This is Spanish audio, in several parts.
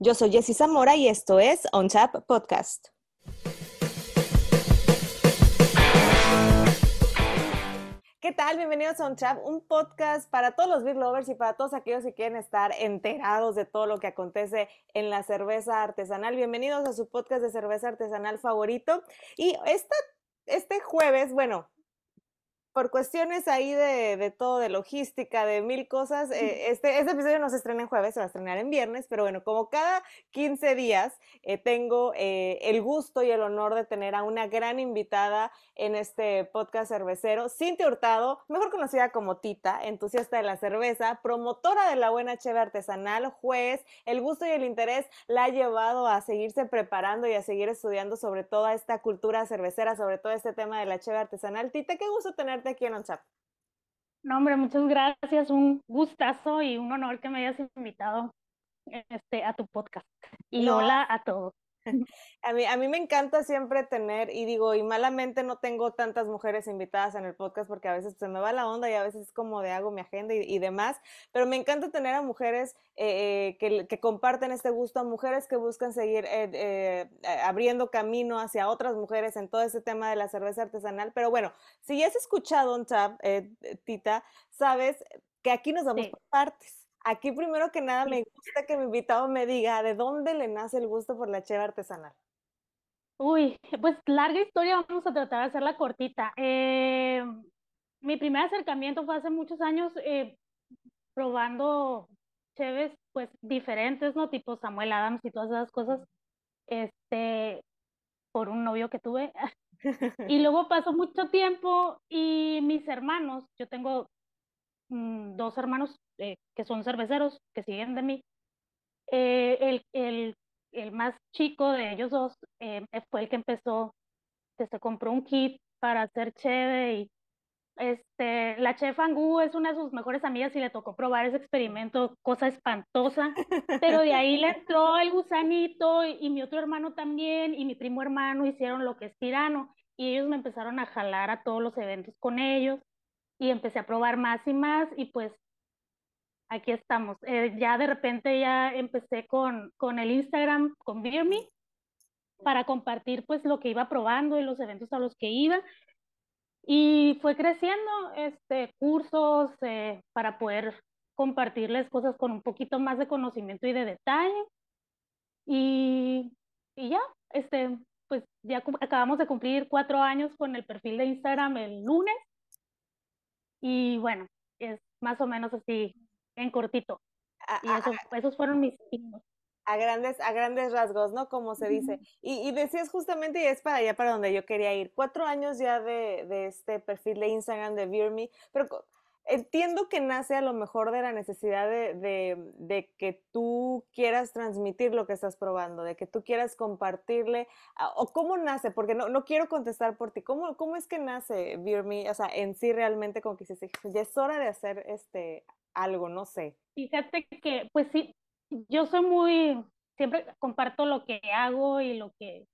Yo soy Jessy Zamora y esto es On Tap Podcast. ¿Qué tal? Bienvenidos a On Tap, un podcast para todos los beer lovers y para todos aquellos que quieren estar enterados de todo lo que acontece en la cerveza artesanal. Bienvenidos a su podcast de cerveza artesanal favorito. Y esta, este jueves, bueno, por cuestiones ahí de, de, todo, de logística, de mil cosas, eh, este, este episodio no se estrena en jueves, se va a estrenar en viernes, pero bueno, como cada 15 días eh, tengo eh, el gusto y el honor de tener a una gran invitada en este podcast cervecero, Cintia Hurtado, mejor conocida como Tita, entusiasta de la cerveza, promotora de la buena cheve artesanal, juez, el gusto y el interés la ha llevado a seguirse preparando y a seguir estudiando sobre toda esta cultura cervecera, sobre todo este tema de la cheve artesanal. Tita, qué gusto tener aquí en OnChat. No, hombre, muchas gracias, un gustazo y un honor que me hayas invitado este, a tu podcast. Y hola a todos. A mí, a mí me encanta siempre tener, y digo, y malamente no tengo tantas mujeres invitadas en el podcast porque a veces se me va la onda y a veces es como de hago mi agenda y, demás, pero me encanta tener a mujeres eh, que, que, comparten este gusto, a mujeres que buscan seguir eh, eh, abriendo camino hacia otras mujeres en todo ese tema de la cerveza artesanal. Pero bueno, si ya has escuchado un tap, Tita, sabes que aquí nos vamos por partes. Aquí primero que nada me gusta que mi invitado me diga de dónde le nace el gusto por la cheve artesanal. Uy, pues larga historia, vamos a tratar de hacerla cortita. Eh, mi primer acercamiento fue hace muchos años eh, probando cheves pues diferentes, ¿no? Tipo Samuel Adams y todas esas cosas, este, por un novio que tuve. y luego pasó mucho tiempo y mis hermanos, yo tengo mm, dos hermanos eh, que son cerveceros, que siguen de mí. Eh, el, el, el, más chico de ellos dos eh, fue el que empezó, que se compró un kit para hacer cheve y este, la chef Angu es una de sus mejores amigas y le tocó probar ese experimento, cosa espantosa, pero de ahí le entró el gusanito y, y, mi otro hermano también y mi primo hermano hicieron lo que es tirano y ellos me empezaron a jalar a todos los eventos con ellos y empecé a probar más y más y pues aquí estamos. Eh, ya de repente ya empecé con, con el Instagram, con BeerMe, para compartir pues lo que iba probando y los eventos a los que iba. Y fue creciendo este, cursos eh, para poder compartirles cosas con un poquito más de conocimiento y de detalle. Y, y ya, este, pues ya acabamos de cumplir cuatro años con el perfil de Instagram el lunes. Y bueno, es más o menos así en cortito. y eso, esos fueron mis signos. A grandes, a grandes rasgos, ¿no? Como se dice. Y, y, decías justamente, y es para allá para donde yo quería ir, cuatro años ya de, de este perfil de Instagram de VeerMe, pero entiendo que nace a lo mejor de la necesidad de, de, de, que tú quieras transmitir lo que estás probando, de que tú quieras compartirle, o cómo nace, porque no, no quiero contestar por ti, ¿cómo, cómo es que nace VeerMe, o sea, en sí realmente como que dices, ya es hora de hacer este algo, no sé. Fíjate que, pues sí, yo soy muy, siempre comparto lo que hago y lo que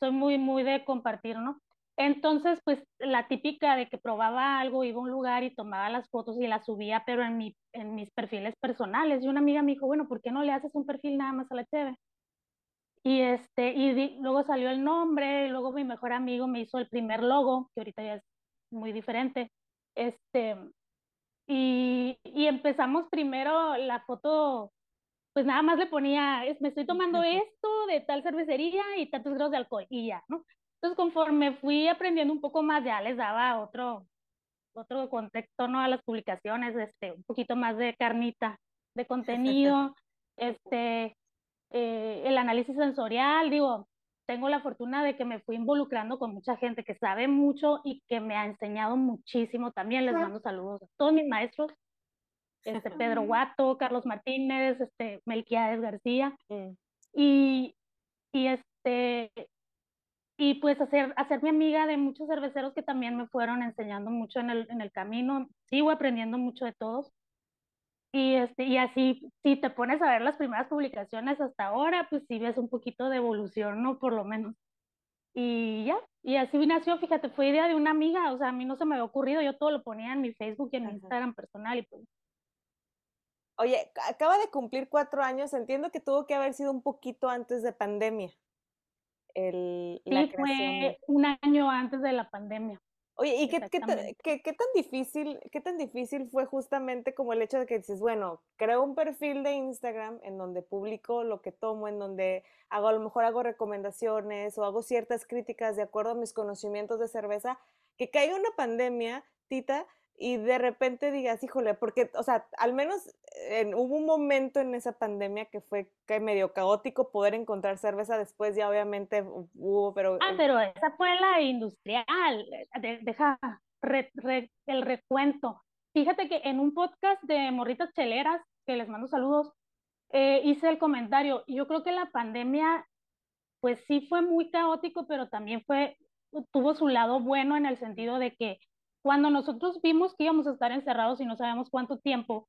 soy muy, muy de compartir, ¿no? Entonces, pues la típica de que probaba algo, iba a un lugar y tomaba las fotos y las subía, pero en, mi, en mis perfiles personales. Y una amiga me dijo, bueno, ¿por qué no le haces un perfil nada más a la TV? Y, este, y luego salió el nombre, y luego mi mejor amigo me hizo el primer logo, que ahorita ya es muy diferente. Este, y, y empezamos primero la foto, pues nada más le ponía, me estoy tomando esto de tal cervecería y tantos grados de alcohol y ya, ¿no? Entonces conforme fui aprendiendo un poco más, ya les daba otro, otro contexto, ¿no? A las publicaciones, este, un poquito más de carnita, de contenido, este, eh, el análisis sensorial, digo, tengo la fortuna de que me fui involucrando con mucha gente que sabe mucho y que me ha enseñado muchísimo. También les mando saludos a todos mis maestros, este Pedro Guato, Carlos Martínez, este Melquiades García. Y, y este y pues hacer, hacerme amiga de muchos cerveceros que también me fueron enseñando mucho en el, en el camino. Sigo aprendiendo mucho de todos. Y, este, y así, si te pones a ver las primeras publicaciones hasta ahora, pues sí ves un poquito de evolución, ¿no? Por lo menos. Y ya, y así nació, fíjate, fue idea de una amiga, o sea, a mí no se me había ocurrido, yo todo lo ponía en mi Facebook y en mi Instagram personal y pues Oye, acaba de cumplir cuatro años, entiendo que tuvo que haber sido un poquito antes de pandemia. El, sí, fue un año antes de la pandemia. Oye, ¿y qué, qué, qué, tan difícil, qué tan difícil fue justamente como el hecho de que dices, bueno, creo un perfil de Instagram en donde publico lo que tomo, en donde hago, a lo mejor hago recomendaciones o hago ciertas críticas de acuerdo a mis conocimientos de cerveza, que caiga una pandemia, Tita, y de repente digas, híjole, porque, o sea, al menos hubo un momento en esa pandemia que fue que medio caótico poder encontrar cerveza después, ya obviamente hubo, pero... Ah, pero esa fue la industrial, deja el recuento. Fíjate que en un podcast de Morritas Cheleras, que les mando saludos, eh, hice el comentario, yo creo que la pandemia, pues sí fue muy caótico, pero también fue, tuvo su lado bueno en el sentido de que cuando nosotros vimos que íbamos a estar encerrados y no sabíamos cuánto tiempo,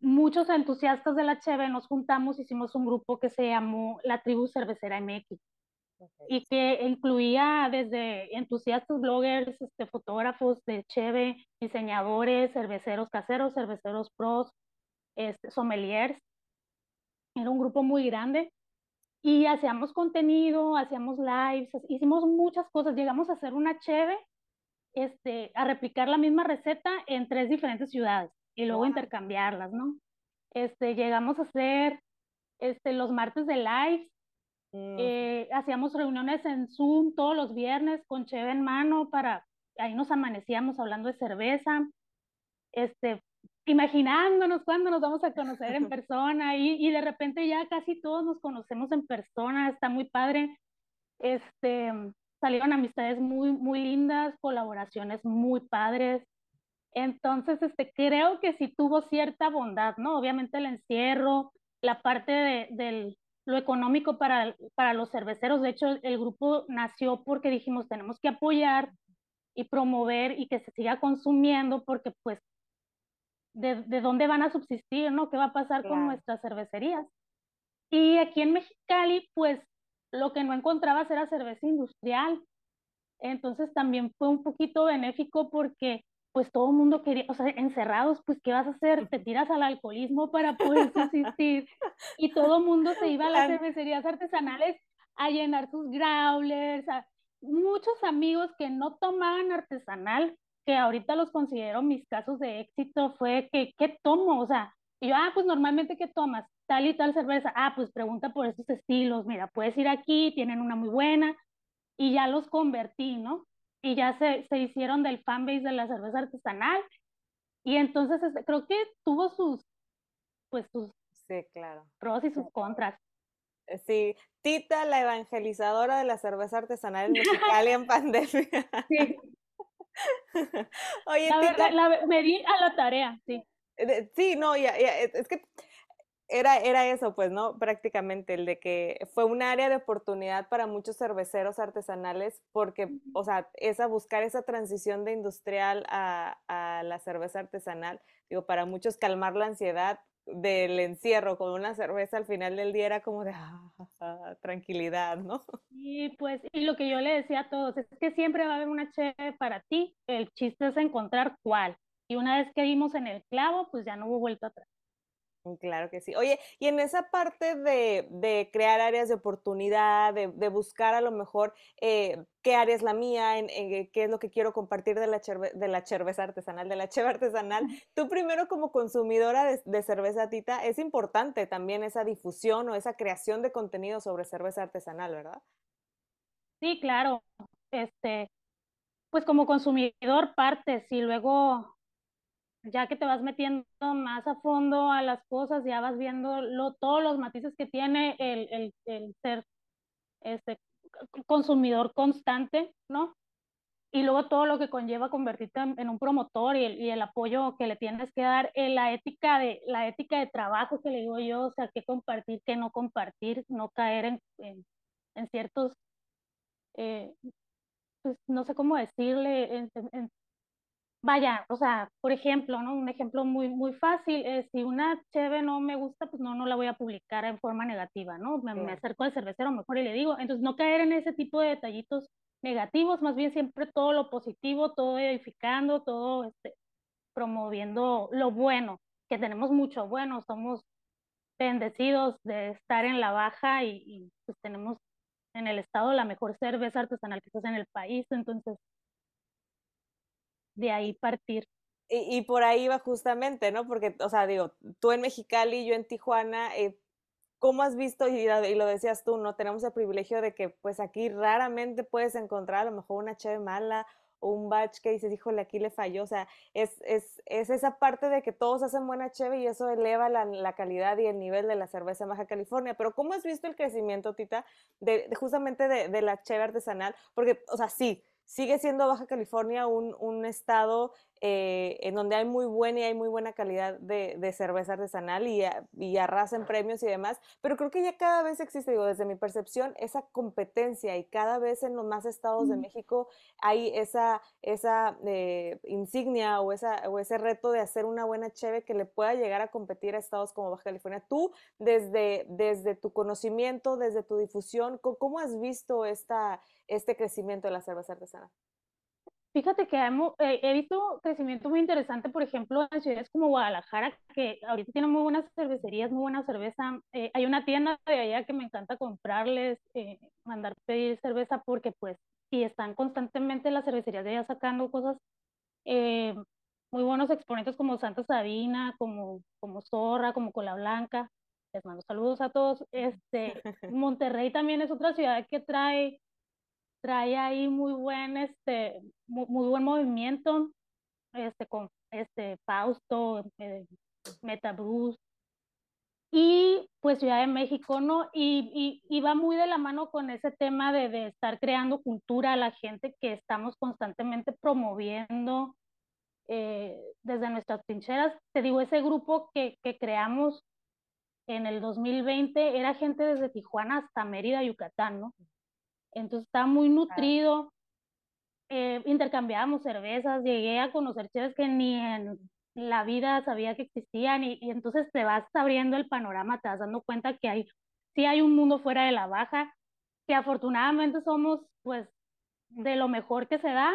muchos entusiastas de la Cheve nos juntamos, hicimos un grupo que se llamó la Tribu Cervecera MX y que incluía desde entusiastas, bloggers, este, fotógrafos de Cheve, diseñadores, cerveceros caseros, cerveceros pros, este, sommeliers. Era un grupo muy grande y hacíamos contenido, hacíamos lives, hicimos muchas cosas. Llegamos a hacer una Cheve este, a replicar la misma receta en tres diferentes ciudades y luego intercambiarlas, ¿no? Este, llegamos a hacer este, los martes de live, mm. eh, hacíamos reuniones en Zoom todos los viernes con cheve en mano para, ahí nos amanecíamos hablando de cerveza, este, imaginándonos cuándo nos vamos a conocer en persona y, y de repente ya casi todos nos conocemos en persona, está muy padre. Este, salieron amistades muy, muy lindas, colaboraciones muy padres. Entonces, este, creo que sí tuvo cierta bondad, ¿no? Obviamente el encierro, la parte de, lo económico para, para los cerveceros. De hecho, el grupo nació porque dijimos, tenemos que apoyar y promover y que se siga consumiendo porque pues de, de dónde van a subsistir, ¿no? ¿Qué va a pasar con nuestras cervecerías? Y aquí en Mexicali, pues lo que no encontrabas era cerveza industrial. Entonces también fue un poquito benéfico porque pues todo el mundo quería, o sea, encerrados, pues ¿qué vas a hacer? Te tiras al alcoholismo para poder subsistir. y todo el mundo se iba a las cervecerías artesanales a llenar sus growlers. Muchos amigos que no tomaban artesanal, que ahorita los considero mis casos de éxito, fue que, ¿qué tomo? O sea, y yo, ah, pues normalmente, ¿qué tomas? Tal y tal cerveza. Ah, pues pregunta por esos estilos. Mira, puedes ir aquí, tienen una muy buena. Y ya los convertí, ¿no? Y ya se, se hicieron del fanbase de la cerveza artesanal. Y entonces este, creo que tuvo sus, pues sus sí, claro. pros y sus contras. Eh, sí, Tita, la evangelizadora de la cerveza artesanal en Mexicali en pandemia. Sí. Oye, Tita. me di a la tarea, sí. Sí, no, ya, es que era, era eso, pues, ¿no? Prácticamente, el de que fue un área de oportunidad para muchos cerveceros artesanales, porque, o sea, esa buscar esa transición de industrial a, a la cerveza artesanal, digo, para muchos calmar la ansiedad del encierro con una cerveza al final del día era como de ah, tranquilidad, ¿no? Y pues, y lo que yo le decía a todos es que siempre va a haber una cheve para ti, el chiste es encontrar cuál. Y una vez que dimos en el clavo, pues ya no hubo vuelta atrás. Mm, claro que sí. Oye, y en esa parte de, crear áreas de oportunidad, de, buscar a lo mejor eh, qué área es la mía, en, qué es lo que quiero compartir de la, de la cerveza artesanal, de la cheve artesanal, tú primero como consumidora de, de, cerveza tita, es importante también esa difusión o esa creación de contenido sobre cerveza artesanal, ¿verdad? Sí, claro. Este, pues como consumidor partes y luego ya que te vas metiendo más a fondo a las cosas, ya vas viendo lo, todos los matices que tiene el, el, el ser este, consumidor constante, ¿no? Y luego todo lo que conlleva convertirte en, un promotor y el, y el, apoyo que le tienes que dar, en eh, la ética de la ética de trabajo que le digo yo, o sea, qué compartir, qué no compartir, no caer en, en, en ciertos, eh, pues no sé cómo decirle, en, vaya, o sea, por ejemplo, ¿no? Un ejemplo muy, muy fácil, es si una cheve no me gusta, pues no, no la voy a publicar en forma negativa, ¿no? Me, acerco al cervecero mejor y le digo, entonces no caer en ese tipo de detallitos negativos, más bien siempre todo lo positivo, todo edificando, todo este, promoviendo lo bueno, que tenemos mucho bueno, somos bendecidos de estar en la baja y, pues tenemos en el estado la mejor cerveza artesanal que está en el país, entonces de ahí partir. Y, por ahí va justamente, ¿no? Porque, o sea, digo, tú en Mexicali, yo en Tijuana, eh, ¿cómo has visto, y, lo decías tú, ¿no? Tenemos el privilegio de que pues aquí raramente puedes encontrar a lo mejor una cheve mala o un batch que dices, híjole, aquí le falló. O sea, es, es, es esa parte de que todos hacen buena cheve y eso eleva la, calidad y el nivel de la cerveza Baja California. Pero ¿cómo has visto el crecimiento, Tita, de, justamente de, de la cheve artesanal? Porque, o sea, sí, sigue siendo Baja California un, un estado eh, en donde hay muy buena y hay muy buena calidad de, de cerveza artesanal y, y arrasan premios y demás, pero creo que ya cada vez existe, digo, desde mi percepción, esa competencia y cada vez en los más estados de México hay esa, esa eh, insignia o, esa, o ese reto de hacer una buena cheve que le pueda llegar a competir a estados como Baja California. Tú, desde, desde tu conocimiento, desde tu difusión, ¿cómo has visto esta, este crecimiento de la cerveza artesanal? Fíjate que eh, he visto crecimiento muy interesante, por ejemplo, en ciudades como Guadalajara, que ahorita tienen muy buenas cervecerías, muy buena cerveza. Eh, hay una tienda de allá que me encanta comprarles, eh, mandar pedir cerveza, porque pues, y están constantemente las cervecerías de allá sacando cosas, muy buenos exponentes como Santa Sabina, como, como Zorra, como Cola Blanca. Les mando saludos a todos. Este, Monterrey también es otra ciudad que trae trae ahí muy buen, este, muy, buen movimiento, este, con este Fausto, eh, Metabruce, y pues Ciudad de México, ¿no? Y, y, va muy de la mano con ese tema de, de, estar creando cultura a la gente que estamos constantemente promoviendo eh, desde nuestras trincheras. Te digo, ese grupo que, que creamos en el 2020 era gente desde Tijuana hasta Mérida, Yucatán, ¿no? Entonces está muy nutrido. Eh, intercambiábamos cervezas, llegué a conocer cheves que ni en la vida sabía que existían y, y, entonces te vas abriendo el panorama, te vas dando cuenta que hay, sí hay un mundo fuera de la baja, que afortunadamente somos pues de lo mejor que se da,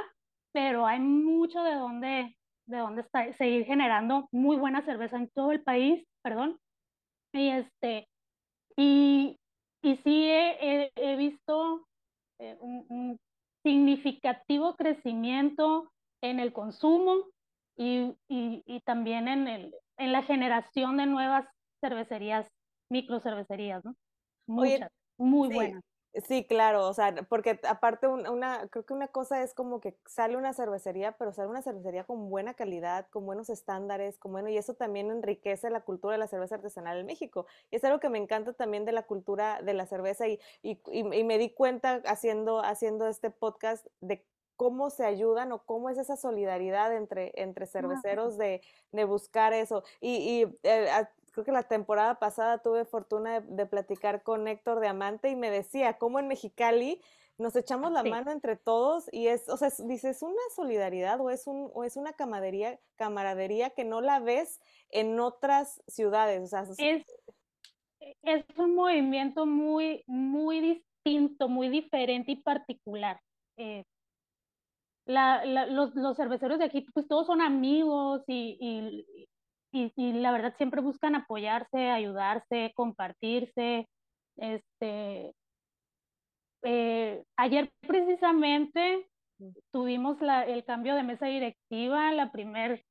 pero hay mucho de dónde, de dónde está, seguir generando muy buena cerveza en todo el país, perdón. Y este, y, y sí he, he visto eh, un, significativo crecimiento en el consumo y, y, también en, el, en la generación de nuevas cervecerías, micro cervecerías, ¿no? Muchas, muy buenas. Sí, claro, o sea, porque aparte una, creo que una cosa es como que sale una cervecería, pero sale una cervecería con buena calidad, con buenos estándares, con bueno, y eso también enriquece la cultura de la cerveza artesanal en México. Y es algo que me encanta también de la cultura de la cerveza y, y, y, me di cuenta haciendo, haciendo este podcast de cómo se ayudan o cómo es esa solidaridad entre, entre cerveceros de, de buscar eso. Y, y eh, creo que la temporada pasada tuve fortuna de, platicar con Héctor de Amante y me decía cómo en Mexicali nos echamos la mano entre todos y es, o sea, dices, es una solidaridad o es, un, o es una camaradería, camaradería que no la ves en otras ciudades. O sea, es, es un movimiento muy, muy distinto, muy diferente y particular. Eh, la, los, los, cerveceros de aquí, pues todos son amigos y, y, y, la verdad siempre buscan apoyarse, ayudarse, compartirse. Este, eh, ayer precisamente tuvimos la, el cambio de mesa directiva, la primer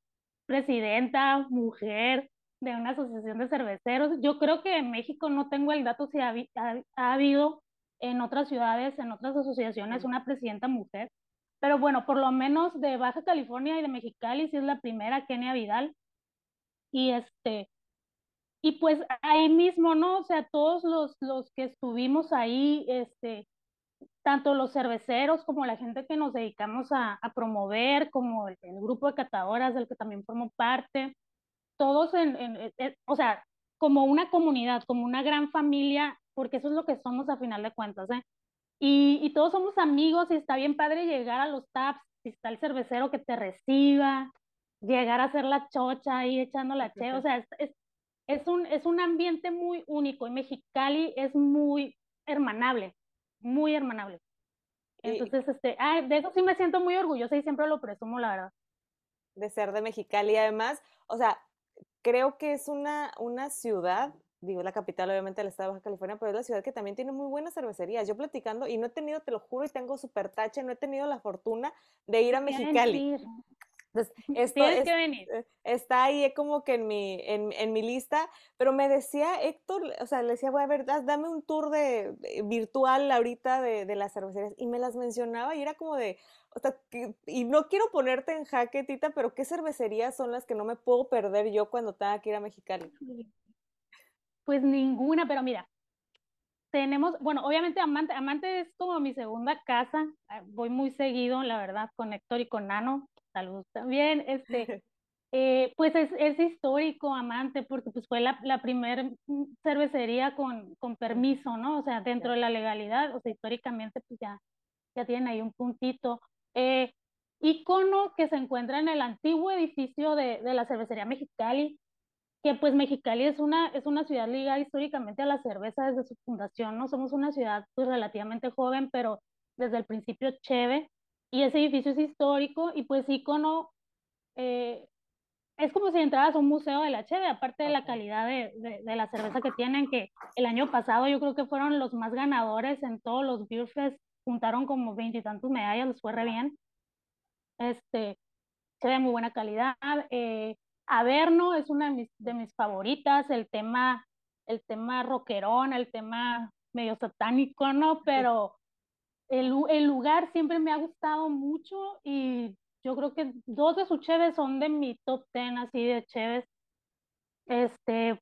presidenta mujer de una asociación de cerveceros. Yo creo que en México no tengo el dato si ha, ha habido en otras ciudades, en otras asociaciones, una presidenta mujer. Pero bueno, por lo menos de Baja California y de Mexicali, sí es la primera, Kenia Vidal, y este, y pues ahí mismo, ¿no? O sea, todos los, los que estuvimos ahí, este, tanto los cerveceros como la gente que nos dedicamos a, a promover, como el, grupo de catadoras del que también formo parte, todos en, en, o sea, como una comunidad, como una gran familia, porque eso es lo que somos a final de cuentas, ¿eh? Y, y todos somos amigos y está bien padre llegar a los taps, si está el cervecero que te reciba, llegar a hacer la chocha ahí echando la che, o sea, es, es, es, un, es un ambiente muy único y Mexicali es muy hermanable, muy hermanable. Entonces, este, ah, de eso sí me siento muy orgullosa y siempre lo presumo, la verdad. De ser de Mexicali, además, o sea, creo que es una, una ciudad digo, la capital obviamente del estado de Baja California, pero es la ciudad que también tiene muy buenas cervecerías. Yo platicando, y no he tenido, te lo juro, y tengo súper tache, no he tenido la fortuna de ir a Mexicali. Entonces, esto que venir. Eh, está ahí como que en mi, en, en, mi lista, pero me decía Héctor, o sea, le decía, voy a ver, dame un tour de, virtual ahorita de, de, las cervecerías, y me las mencionaba y era como de, o sea, y no quiero ponerte en jaque, Tita, pero ¿qué cervecerías son las que no me puedo perder yo cuando tenga que ir a Mexicali? Pues ninguna, pero mira, tenemos, bueno, obviamente Amante, Amante es como mi segunda casa, ah, voy muy seguido, la verdad, con Héctor y con Nano, saludos también, este, eh, pues es, es, histórico Amante, porque pues fue la, la primera cervecería con, con permiso, ¿no? O sea, dentro de la legalidad, o sea, históricamente pues ya, ya tienen ahí un puntito. Eh, icono que se encuentra en el antiguo edificio de, de la cervecería Mexicali, que pues Mexicali es una, es una ciudad ligada históricamente a la cerveza desde su fundación, ¿no? Somos una ciudad pues relativamente joven, pero desde el principio cheve, y ese edificio es histórico y pues ícono, eh, es como si entraras a un museo de la cheve, aparte de la calidad de, de, la cerveza que tienen, que el año pasado yo creo que fueron los más ganadores en todos los Beer Fest, juntaron como veintitantos medallas, les fue re bien. Este, cheve muy buena calidad, eh, Averno es una de mis, de mis favoritas, el tema, el tema rockerón, el tema medio satánico, ¿no? Pero el, el, lugar siempre me ha gustado mucho y yo creo que dos de sus cheves son de mi top ten así de cheves. Este,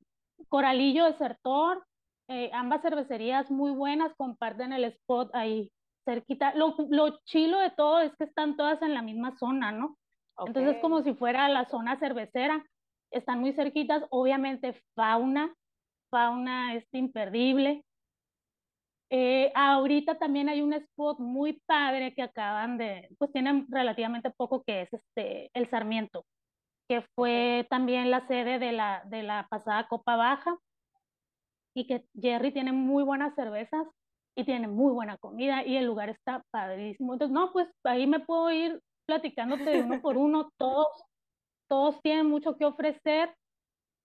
Coralillo Desertor, eh, ambas cervecerías muy buenas, comparten el spot ahí cerquita. Lo, lo chilo de todo es que están todas en la misma zona, ¿no? Entonces es como si fuera la zona cervecera. Están muy cerquitas, obviamente fauna, fauna es imperdible. Eh, ahorita también hay un spot muy padre que acaban de, pues tienen relativamente poco que es este, el Sarmiento, que fue también la sede de la, de la pasada Copa Baja y que Jerry tiene muy buenas cervezas y tiene muy buena comida y el lugar está padrísimo. Entonces, no, pues ahí me puedo ir platicándote de uno por uno, todos, todos tienen mucho que ofrecer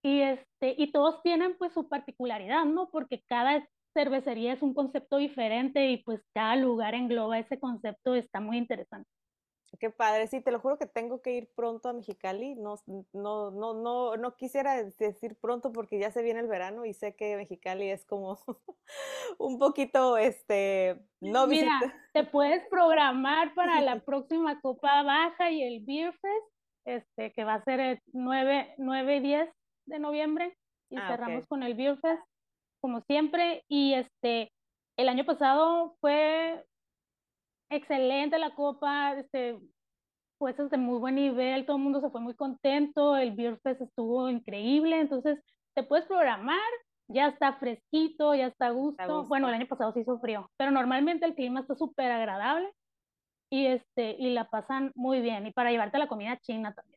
y, este, y todos tienen pues su particularidad, ¿no? Porque cada cervecería es un concepto diferente y pues cada lugar engloba ese concepto, está muy interesante. Qué padre, sí, te lo juro que tengo que ir pronto a Mexicali. No, no, no, no, no quisiera decir pronto porque ya se viene el verano y sé que Mexicali es como un poquito, este, no Mira, te puedes programar para la próxima Copa Baja y el Beer Fest, este, que va a ser el 9, 9 y 10 de noviembre y ah, cerramos con el Beer Fest, como siempre. Y este, el año pasado fue excelente la copa, este, jueces de muy buen nivel, todo el mundo se fue muy contento, el Beer Fest estuvo increíble, entonces te puedes programar, ya está fresquito, ya está a gusto. Bueno, el año pasado sí hizo frío, pero normalmente el clima está súper agradable y, este, y la pasan muy bien. Y para llevarte la comida china también.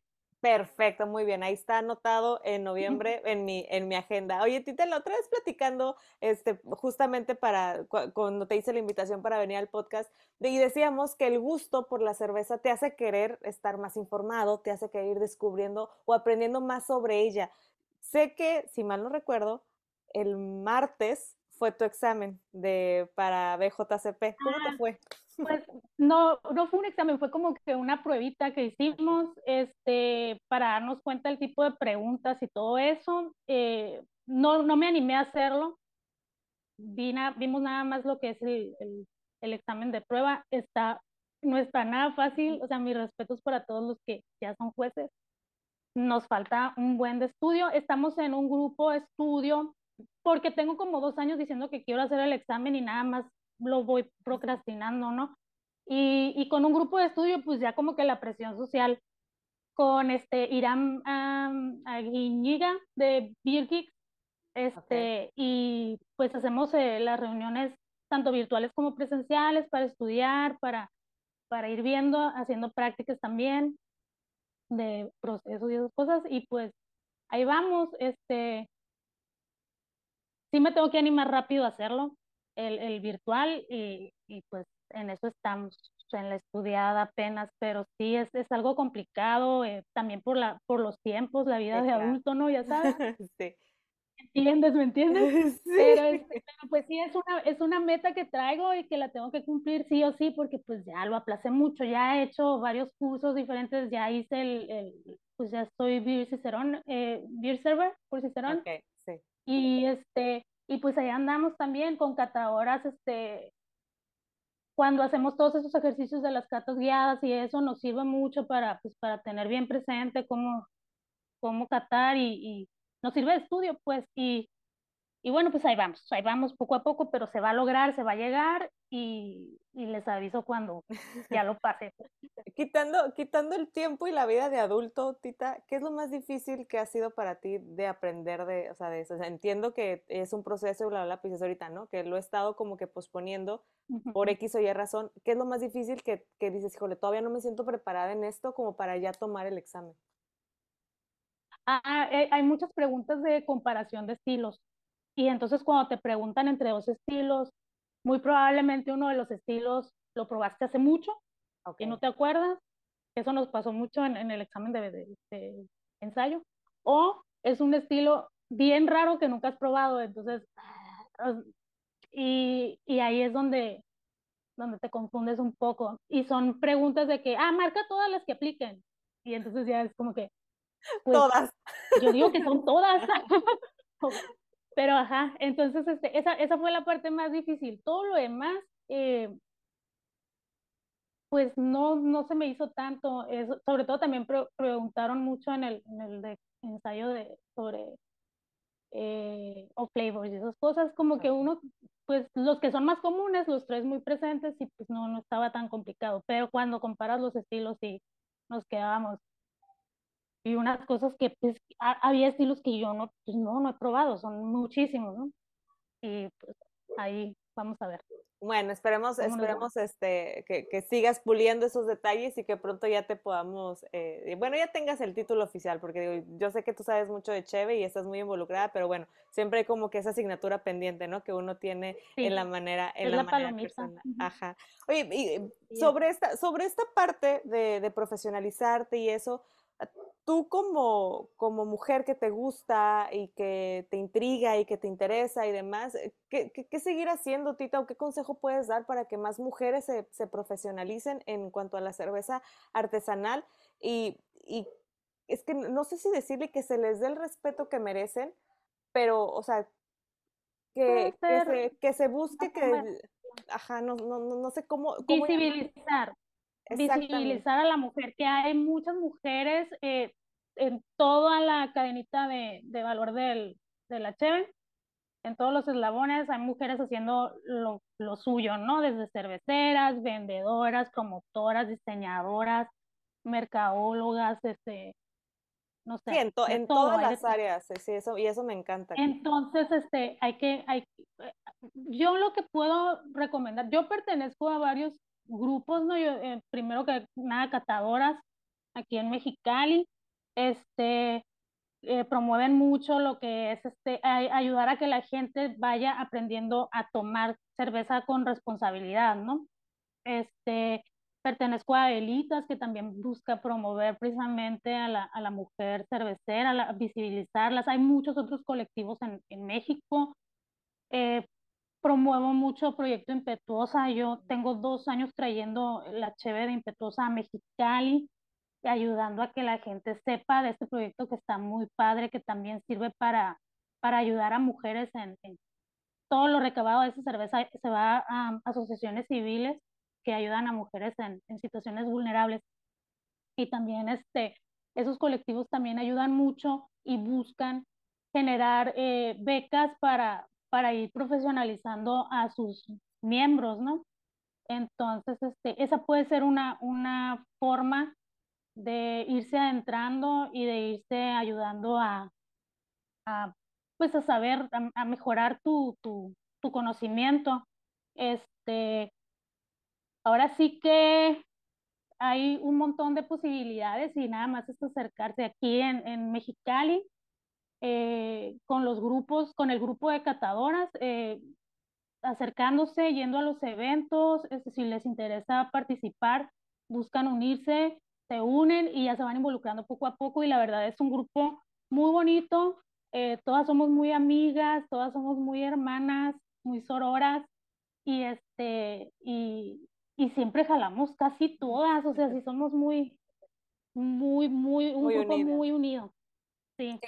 Perfecto, muy bien. Ahí está anotado en noviembre en mi, en mi agenda. Oye, Tita, la otra vez platicando, este, justamente para cuando te hice la invitación para venir al podcast, y decíamos que el gusto por la cerveza te hace querer estar más informado, te hace querer ir descubriendo o aprendiendo más sobre ella. Sé que, si mal no recuerdo, el martes fue tu examen de para BJCP. ¿Cómo te ah, fue? Pues no, no fue un examen, fue como que una pruebita que hicimos este, para darnos cuenta del tipo de preguntas y todo eso. Eh, no, no me animé a hacerlo. vimos nada más lo que es el, el, el, examen de prueba. Está, no está nada fácil. O sea, mis respetos para todos los que ya son jueces. Nos falta un buen de estudio. Estamos en un grupo de estudio porque tengo como dos años diciendo que quiero hacer el examen y nada más lo voy procrastinando, ¿no? Y, y con un grupo de estudio, pues ya como que la presión social con este Irán um, Aguiñiga de Beer este, y pues hacemos eh, las reuniones tanto virtuales como presenciales para estudiar, para, para ir viendo, haciendo prácticas también de procesos y esas cosas, y pues ahí vamos, este, sí me tengo que animar rápido a hacerlo, el, el virtual, y, y pues en eso estamos. en la estudiada apenas, pero sí es, es algo complicado, eh, también por, la, por los tiempos, la vida de adulto, ¿no? Ya sabes. sí. ¿Entiendes? ¿Me entiendes? Sí. Este, pero, pues sí, es una, es una meta que traigo y que la tengo que cumplir sí o sí, porque pues ya lo aplacé mucho, ya he hecho varios cursos diferentes, ya hice el, el pues ya estoy Beer Cicerón, eh, Beer Server por Cicerón. Okay. Y este, y pues ahí andamos también con catadoras, este, cuando hacemos todos esos ejercicios de las catas guiadas y eso nos sirve mucho para, pues, para tener bien presente cómo, cómo catar y, y nos sirve de estudio, pues, y, y bueno, pues ahí vamos, ahí vamos poco a poco, pero se va a lograr, se va a llegar y, y les aviso cuando ya lo pase. Pues. quitando, quitando el tiempo y la vida de adulto, Tita, ¿qué es lo más difícil que ha sido para ti de aprender de, o sea, de eso? O sea, entiendo que es un proceso, bla, bla, bla, ahorita, ¿no? Que lo he estado como que posponiendo por X o Y razón. ¿Qué es lo más difícil que, que dices, híjole, todavía no me siento preparada en esto como para ya tomar el examen? Ah, hay muchas preguntas de comparación de estilos. Y entonces cuando te preguntan entre dos estilos, muy probablemente uno de los estilos lo probaste hace mucho y no te acuerdas. Eso nos pasó mucho en, en el examen de, de, ensayo. O es un estilo bien raro que nunca has probado. Entonces, ah, y, y ahí es donde, donde te confundes un poco. Y son preguntas de que, ah, marca todas las que apliquen. Y entonces ya es como que, pues, todas. Yo digo que son todas. Pero ajá, entonces este, esa, esa fue la parte más difícil. Todo lo demás, eh, pues no, no se me hizo tanto. Eso, sobre todo también preguntaron mucho en el, en el de, ensayo de, sobre eh, o flavors y esas cosas, como que uno, pues los que son más comunes, los tres muy presentes y pues no, no estaba tan complicado. Pero cuando comparas los estilos y nos quedábamos y unas cosas que pues había estilos que yo no, pues no, no he probado, son muchísimos, ¿no? Y pues ahí vamos a ver. Bueno, esperemos, esperemos este, que, que, sigas puliendo esos detalles y que pronto ya te podamos, eh, bueno, ya tengas el título oficial, porque digo, yo sé que tú sabes mucho de Cheve y estás muy involucrada, pero bueno, siempre hay como que esa asignatura pendiente, ¿no? Que uno tiene en la manera, en la, manera personal. Ajá. Oye, y sobre esta, sobre esta parte de, de profesionalizarte y eso, tú como, como mujer que te gusta y que te intriga y que te interesa y demás, eh, ¿qué, qué, seguir haciendo, Tita? ¿O qué consejo puedes dar para que más mujeres se, se profesionalicen en cuanto a la cerveza artesanal? Y, y, es que no sé si decirle que se les dé el respeto que merecen, pero, o sea, que, que, se, que se busque que... Ajá, no, no, no sé cómo... cómo Visibilizar visibilizar a la mujer, que hay muchas mujeres eh, en toda la cadenita de, de valor del, de la Cheve, en todos los eslabones hay mujeres haciendo lo, lo, suyo, ¿no? Desde cerveceras, vendedoras, promotoras, diseñadoras, mercadólogas, este, no sé. Sí, en, en todas las áreas, sí, eso, y eso me encanta. Entonces, este, hay que, hay, eh, yo lo que puedo recomendar, yo pertenezco a varios grupos, ¿no? Yo, eh, primero que nada, catadoras aquí en Mexicali, este, eh, promueven mucho lo que es este, ayudar a que la gente vaya aprendiendo a tomar cerveza con responsabilidad, ¿no? Este, pertenezco a Elitas, que también busca promover precisamente a la, a la mujer cervecera, la, visibilizarlas. Hay muchos otros colectivos en, en México. Eh, promuevo mucho Proyecto Impetuosa. Yo tengo dos años trayendo la cheve de Impetuosa a Mexicali, ayudando a que la gente sepa de este proyecto que está muy padre, que también sirve para, para ayudar a mujeres en, todo lo recabado de esa cerveza se va a asociaciones civiles que ayudan a mujeres en, en situaciones vulnerables. Y también este, esos colectivos también ayudan mucho y buscan generar eh, becas para, para ir profesionalizando a sus miembros, ¿no? Entonces, este, esa puede ser una, una forma de irse adentrando y de irse ayudando a, a pues a saber, a, mejorar tu, tu, tu, conocimiento. Este, ahora sí que hay un montón de posibilidades y nada más es acercarse aquí en, en Mexicali eh, con los grupos, con el grupo de catadoras. Eh, acercándose, yendo a los eventos, este, si les interesa participar, buscan unirse, se unen y ya se van involucrando poco a poco y la verdad es un grupo muy bonito, eh, todas somos muy amigas, todas somos muy hermanas, muy sororas y este y, y siempre jalamos casi todas, o sea, sí somos muy muy muy un grupo muy unido. Sí.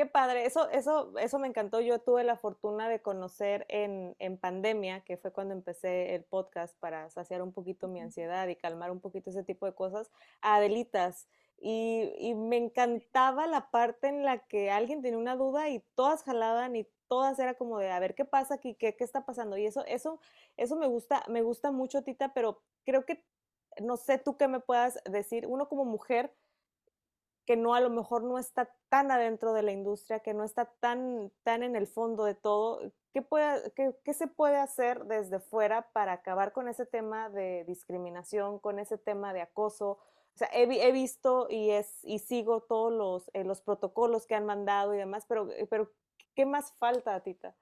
Qué padre, eso, eso, eso me encantó. Yo tuve la fortuna de conocer en, en, pandemia, que fue cuando empecé el podcast para saciar un poquito mi ansiedad y calmar un poquito ese tipo de cosas, a Adelitas. Y, y, me encantaba la parte en la que alguien tenía una duda y todas jalaban y todas era como de a ver qué pasa aquí, qué, qué está pasando. Y eso, eso, eso me gusta, me gusta mucho, Tita, pero creo que no sé tú qué me puedas decir. Uno como mujer que no a lo mejor no está tan adentro de la industria, que no está tan, tan en el fondo de todo, ¿qué, qué, qué se puede hacer desde fuera para acabar con ese tema de discriminación, con ese tema de acoso? O sea, he, he visto y, es, y sigo todos los, eh, los protocolos que han mandado y demás, pero, eh, pero ¿qué más falta, Tita?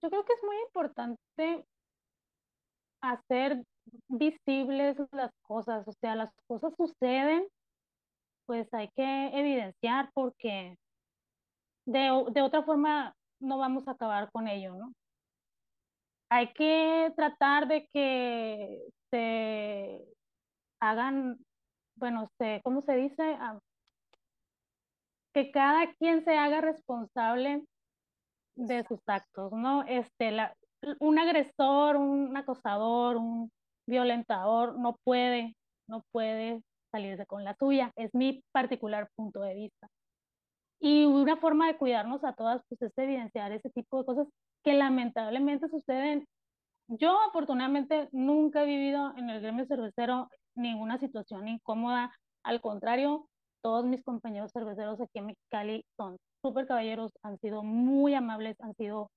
Yo creo que es muy importante hacer visibles las cosas, o sea, las cosas suceden pues hay que evidenciar porque de, de otra forma no vamos a acabar con ello, ¿no? Hay que tratar de que se hagan, bueno, se, ¿cómo se dice? Ah, que cada quien se haga responsable de sus actos, ¿no? Este, la, un agresor, un acosador, un violentador no puede, no puede salirse con la suya. Es mi particular punto de vista. Y una forma de cuidarnos a todas, pues es evidenciar ese tipo de cosas que lamentablemente suceden. Yo afortunadamente nunca he vivido en el gremio cervecero ninguna situación incómoda. Al contrario, todos mis compañeros cerveceros aquí en Mexicali son súper caballeros, han sido muy amables, han sido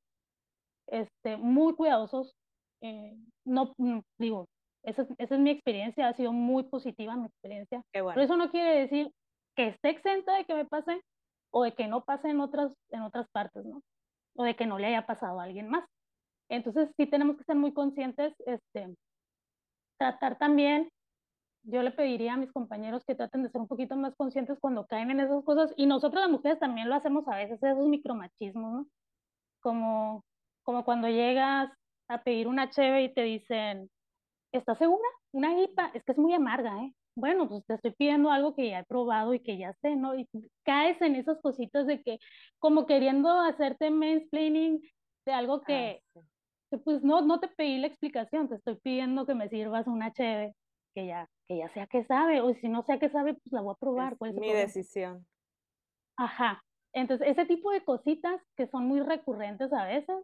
este, muy cuidadosos. Eh, no, mm, digo, esa, es mi experiencia, ha sido muy positiva mi experiencia. Pero eso no quiere decir que esté exenta de que me pase o de que no pase en otras, en otras partes, ¿no? O de que no le haya pasado a alguien más. Entonces sí tenemos que ser muy conscientes, este, tratar también, yo le pediría a mis compañeros que traten de ser un poquito más conscientes cuando caen en esas cosas, y nosotros las mujeres también lo hacemos a veces, esos micromachismos, ¿no? Como, como cuando llegas a pedir una cheve y te dicen, ¿estás segura? Una IPA, es que es muy amarga, ¿eh? Bueno, pues te estoy pidiendo algo que ya he probado y que ya sé, ¿no? Y caes en esas cositas de que, como queriendo hacerte mansplaining de algo ah, que, pues no, no te pedí la explicación, te estoy pidiendo que me sirvas una cheve que ya, que ya sea que sabe, o si no sea que sabe, pues la voy a probar. Es mi decisión. Ajá. Entonces, ese tipo de cositas que son muy recurrentes a veces,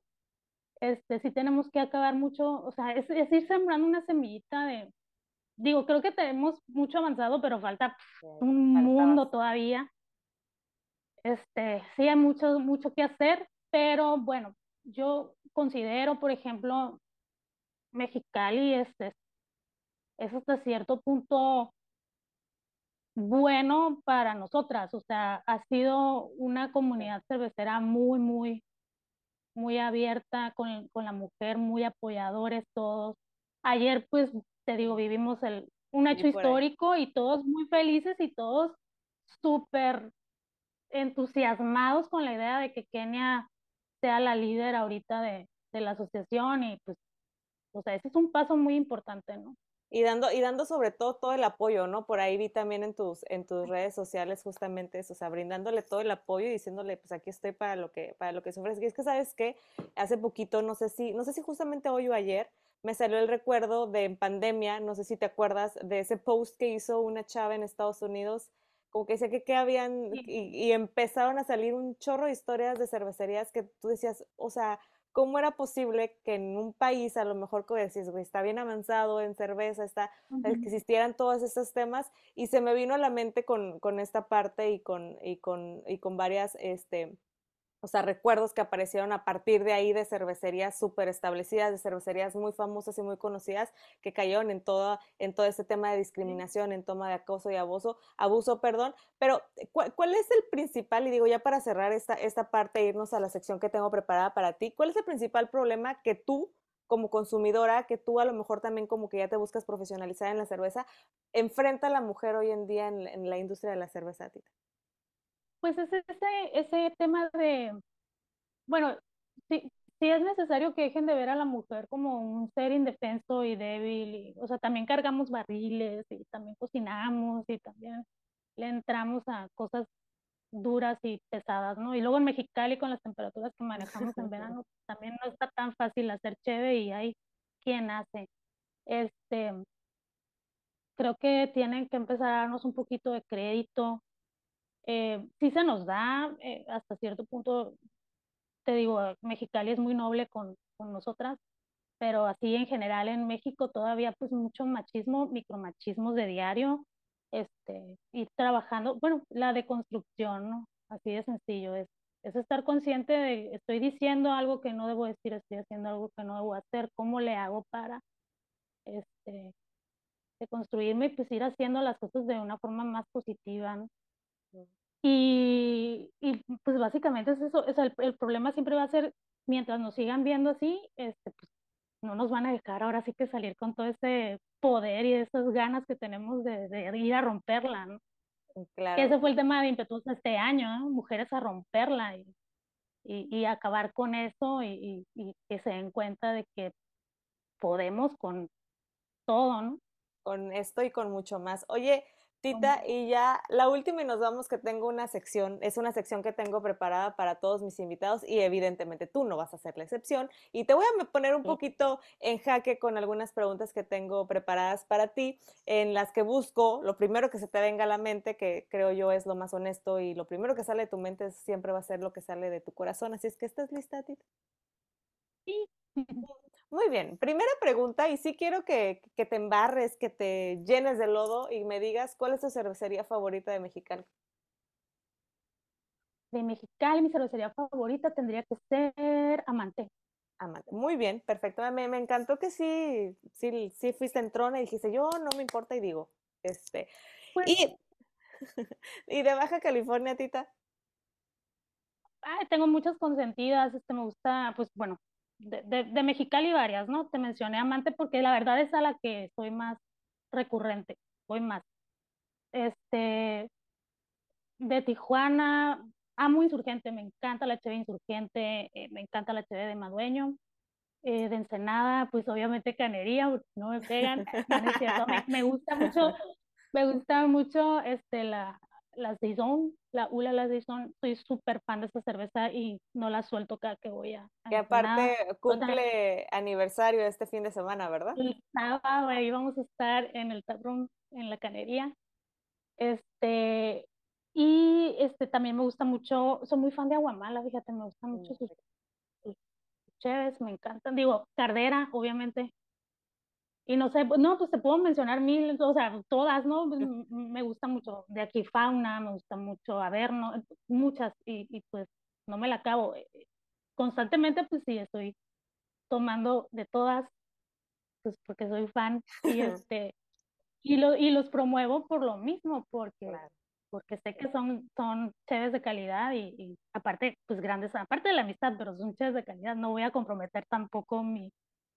este, sí tenemos que acabar mucho, o sea, es, ir sembrando una semillita de, digo, creo que tenemos mucho avanzado, pero falta un mundo todavía. Este, sí hay mucho, mucho que hacer, pero bueno, yo considero, por ejemplo, Mexicali este, es hasta cierto punto bueno para nosotras, o sea, ha sido una comunidad cervecera muy, muy, muy abierta con, con la mujer, muy apoyadores todos. Ayer, pues, te digo, vivimos el, un hecho histórico y todos muy felices y todos súper entusiasmados con la idea de que Kenia sea la líder ahorita de, de la asociación y pues, o sea, ese es un paso muy importante, ¿no? Y dando, y dando sobre todo todo el apoyo, ¿no? Por ahí vi también en tus, en tus redes sociales justamente eso, o sea, brindándole todo el apoyo y diciéndole, pues aquí estoy para lo que, para lo que se ofrece. Y es que, ¿sabes qué? Hace poquito, no sé si, no sé si justamente hoy o ayer, me salió el recuerdo de en pandemia, no sé si te acuerdas, de ese post que hizo una chava en Estados Unidos, como que decía que, que habían, y, y empezaron a salir un chorro de historias de cervecerías que tú decías, o sea, ¿cómo era posible que en un país, a lo mejor como decís, güey, está bien avanzado en cerveza, está, que existieran todos estos temas? Y se me vino a la mente con, con esta parte y con, y con, y con varias, este, o sea, recuerdos que aparecieron a partir de ahí de cervecerías súper establecidas, de cervecerías muy famosas y muy conocidas que cayeron en todo, en todo ese tema de discriminación, en toma de acoso y abuso, abuso, perdón. Pero, ¿cuál, ¿cuál, es el principal? Y digo, ya para cerrar esta, esta parte e irnos a la sección que tengo preparada para ti, ¿cuál es el principal problema que tú como consumidora, que tú a lo mejor también como que ya te buscas profesionalizar en la cerveza, enfrenta a la mujer hoy en día en, en la industria de la cerveza, Tita? Pues es ese, ese tema de, bueno, sí, sí es necesario que dejen de ver a la mujer como un ser indefenso y débil, y, o sea, también cargamos barriles y también cocinamos y también le entramos a cosas duras y pesadas, ¿no? Y luego en Mexicali con las temperaturas que manejamos en verano, también no está tan fácil hacer cheve y hay quien hace. Este, creo que tienen que empezar a darnos un poquito de crédito. Eh, sí se nos da eh, hasta cierto punto, te digo, Mexicali es muy noble con, con nosotras, pero así en general en México todavía pues mucho machismo, micromachismos de diario, este, ir trabajando, bueno, la deconstrucción. Así de sencillo, es, es estar consciente de, estoy diciendo algo que no debo decir, estoy haciendo algo que no debo hacer, ¿cómo le hago para, este, deconstruirme y pues ir haciendo las cosas de una forma más positiva. Y, y pues básicamente es eso, o sea, el, el, problema siempre va a ser, mientras nos sigan viendo así, este, pues no nos van a dejar ahora sí que salir con todo ese poder y esas ganas que tenemos de, de ir a romperla, ¿no? Claro. Que ese fue el tema de Impetuosa este año, ¿no? Mujeres a romperla y, y, y acabar con eso y, y, que se den cuenta de que podemos con todo, ¿no? Con esto y con mucho más. Oye, Tita, y ya la última y nos vamos que tengo una sección, es una sección que tengo preparada para todos mis invitados y evidentemente tú no vas a ser la excepción y te voy a poner un poquito en jaque con algunas preguntas que tengo preparadas para ti en las que busco lo primero que se te venga a la mente, que creo yo es lo más honesto y lo primero que sale de tu mente siempre va a ser lo que sale de tu corazón, así es que estás lista, Tita. Sí. Muy bien, primera pregunta, y sí quiero que, que, te embarres, que te llenes de lodo y me digas cuál es tu cervecería favorita de Mexicali. De Mexicali, mi cervecería favorita tendría que ser Amante. Amante, muy bien, perfecto. Me, me encantó que sí, sí, sí fuiste en trona y dijiste, yo no me importa y digo, este. Pues, y, y de Baja California, Tita. Ay, tengo muchas consentidas, este me gusta, pues bueno, de, de, de, Mexicali varias, ¿no? Te mencioné Amante porque la verdad es a la que soy más recurrente, voy más. Este, de Tijuana, amo Insurgente, me encanta la HB Insurgente, eh, me encanta la HB de Madueño. Eh, de Ensenada, pues obviamente Canería, no me pegan, no me, me, gusta mucho, me gusta mucho este, la, la Saison, la Ula la Saison, soy súper fan de esta cerveza y no la suelto cada que voy a. Que aparte cumple o sea, aniversario este fin de semana, ¿verdad? El sábado ahí vamos a estar en el taproom, en la canería. Este, y este también me gusta mucho, soy muy fan de Aguamala, fíjate, me gustan mucho sus, sus cheves, me encantan. Digo, Cardera, obviamente, y no sé, no, pues te puedo mencionar mil, o sea, todas, ¿no? Me gusta mucho de aquí fauna, me gusta mucho Averno, muchas, y, y pues no me la acabo. Eh, constantemente, pues sí, estoy tomando de todas, pues porque soy fan, y este, y, lo, y los promuevo por lo mismo, porque, porque sé que son, son cheves de calidad y, y aparte, pues grandes, aparte de la amistad, pero son cheves de calidad, no voy a comprometer tampoco mi,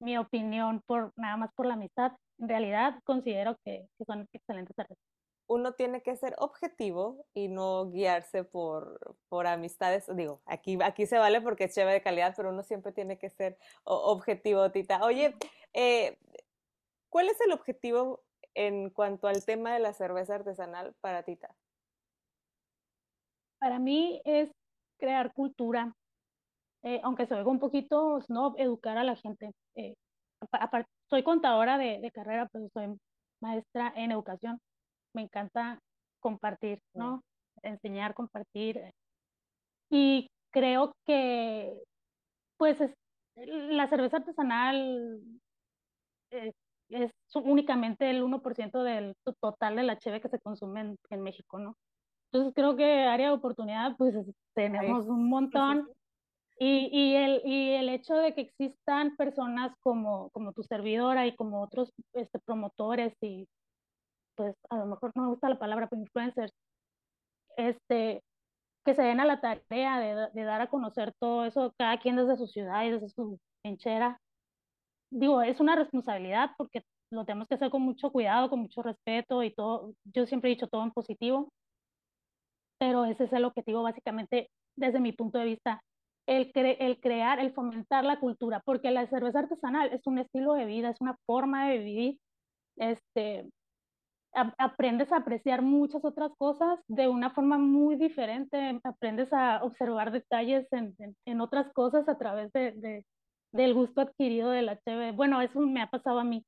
mi opinión por nada más por la amistad. En realidad considero que, que son excelentes cervezas. Uno tiene que ser objetivo y no guiarse por, por amistades. Digo, aquí, aquí se vale porque es chévere de calidad, pero uno siempre tiene que ser objetivo, Tita. Oye, eh, ¿cuál es el objetivo en cuanto al tema de la cerveza artesanal para Tita? Para mí es crear cultura, eh, aunque se oiga un poquito snob, educar a la gente. Eh, aparte, soy contadora de, de, carrera, pero soy maestra en educación. Me encanta compartir, ¿no? Enseñar, compartir. Y creo que, pues, es, la cerveza artesanal eh, es únicamente el 1% del total de la cheve que se consume en, en México, ¿no? Entonces creo que área de oportunidad, pues tenemos un montón. Y, y, el, y el hecho de que existan personas como, como tu servidora y como otros este, promotores y pues a lo mejor no me gusta la palabra, pero influencers, este, que se den a la tarea de, de, dar a conocer todo eso, cada quien desde su ciudad y desde su hinchera. Digo, es una responsabilidad porque lo tenemos que hacer con mucho cuidado, con mucho respeto y todo. Yo siempre he dicho todo en positivo, pero ese es el objetivo básicamente desde mi punto de vista, el, el crear, el fomentar la cultura, porque la cerveza artesanal es un estilo de vida, es una forma de vivir. Este, aprendes a apreciar muchas otras cosas de una forma muy diferente, aprendes a observar detalles en, en, otras cosas a través de, de, del gusto adquirido de la TV. Bueno, eso me ha pasado a mí.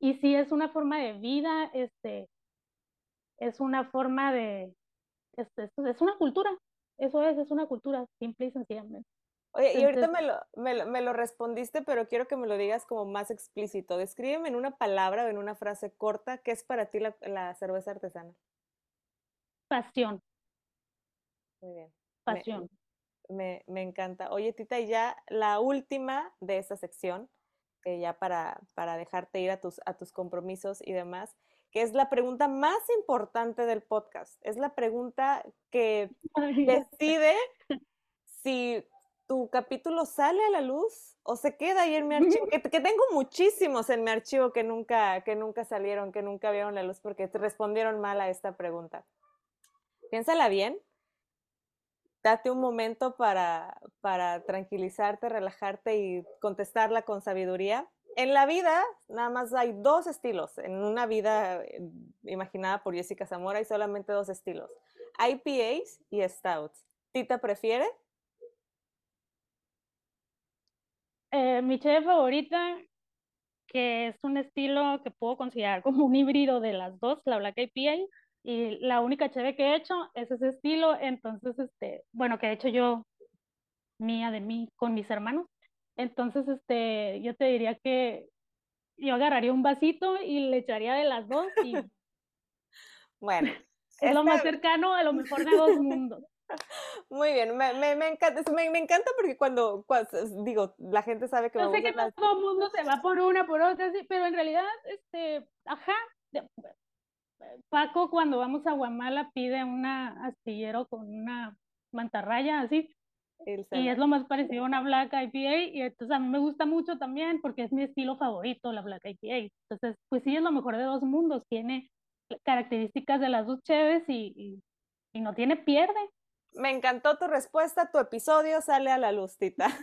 Y sí, es una forma de vida, este, es una forma de, este, es una cultura, eso es, es una cultura, simple y sencillamente. Oye, y ahorita me lo, me, lo, me lo, respondiste, pero quiero que me lo digas como más explícito. Descríbeme en una palabra o en una frase corta qué es para ti la, la cerveza artesana. Pasión. Muy bien. Pasión. Me, me, encanta. Oye, Tita, y ya la última de esta sección, eh, ya para, para dejarte ir a tus, a tus compromisos y demás, que es la pregunta más importante del podcast. Es la pregunta que decide si tu capítulo sale a la luz o se queda ahí en mi archivo, que, tengo muchísimos en mi archivo que nunca, que nunca salieron, que nunca vieron la luz porque te respondieron mal a esta pregunta. Piénsala bien, date un momento para, para tranquilizarte, relajarte y contestarla con sabiduría. En la vida, nada más hay dos estilos. En una vida eh, imaginada por Jessica Zamora hay solamente dos estilos. IPAs y Stouts. ¿Tita prefiere? Eh, mi cheve favorita, que es un estilo que puedo considerar como un híbrido de las dos, la Black IPA, y la única cheve que he hecho es ese estilo, entonces, este, bueno, que he hecho yo, mía de mí, con mis hermanos. Entonces, este, yo te diría que yo agarraría un vasito y le echaría de las dos y... bueno. Es lo más cercano a lo mejor de dos mundos. Muy bien, me, me, me encanta, me, me, encanta porque cuando, digo, la gente sabe que... Yo sé que todo el mundo se va por una, por otra, sí, pero en realidad, este, ajá, Paco cuando vamos a Guamala pide una astillero con una mantarraya así, y es lo más parecido a una Black IPA, y entonces a mí me gusta mucho también porque es mi estilo favorito, la Black IPA. Entonces, pues sí, es lo mejor de dos mundos, tiene características de las dos cheves y, y, y no tiene pierde. Me encantó tu respuesta, tu episodio sale a la luz, Tita.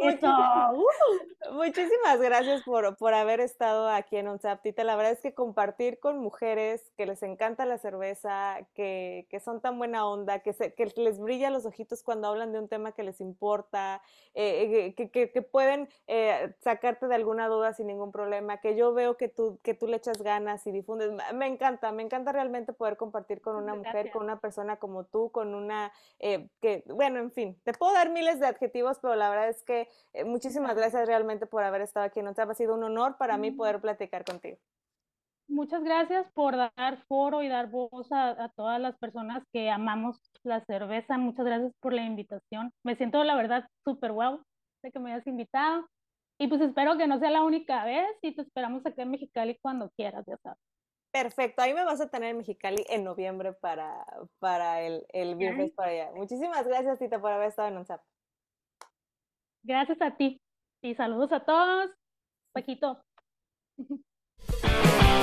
Uh. Muchísimas gracias por, por haber estado aquí en ONSAP, Tita. La verdad es que compartir con mujeres que les encanta la cerveza, que, que son tan buena onda, que, se, que les brilla los ojitos cuando hablan de un tema que les importa, eh, que, que, que, pueden eh, sacarte de alguna duda sin ningún problema, que yo veo que tú, que tú le echas ganas y difundes. Me encanta, me encanta realmente poder compartir con una mujer, con una persona como tú, con una, eh, que, bueno, en fin, te puedo dar miles de adjetivos, pero la verdad es que eh, muchísimas gracias realmente por haber estado aquí en ONSAP. Ha sido un honor para mí poder platicar contigo. Muchas gracias por dar foro y dar voz a, a todas las personas que amamos la cerveza. Muchas gracias por la invitación. Me siento, la verdad, súper wow de que me hayas invitado. Y pues espero que no sea la única vez y te esperamos aquí en Mexicali cuando quieras, ya sabes. Perfecto, ahí me vas a tener en Mexicali en noviembre para, para el, el viernes para allá. Muchísimas gracias, Tita, por haber estado en OnChap. Gracias a ti y saludos a todos. Paquito.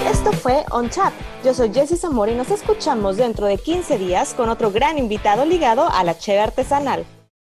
Esto fue On Chat. Yo soy Jessie Zamora y nos escuchamos dentro de 15 días con otro gran invitado ligado a la cheve artesanal.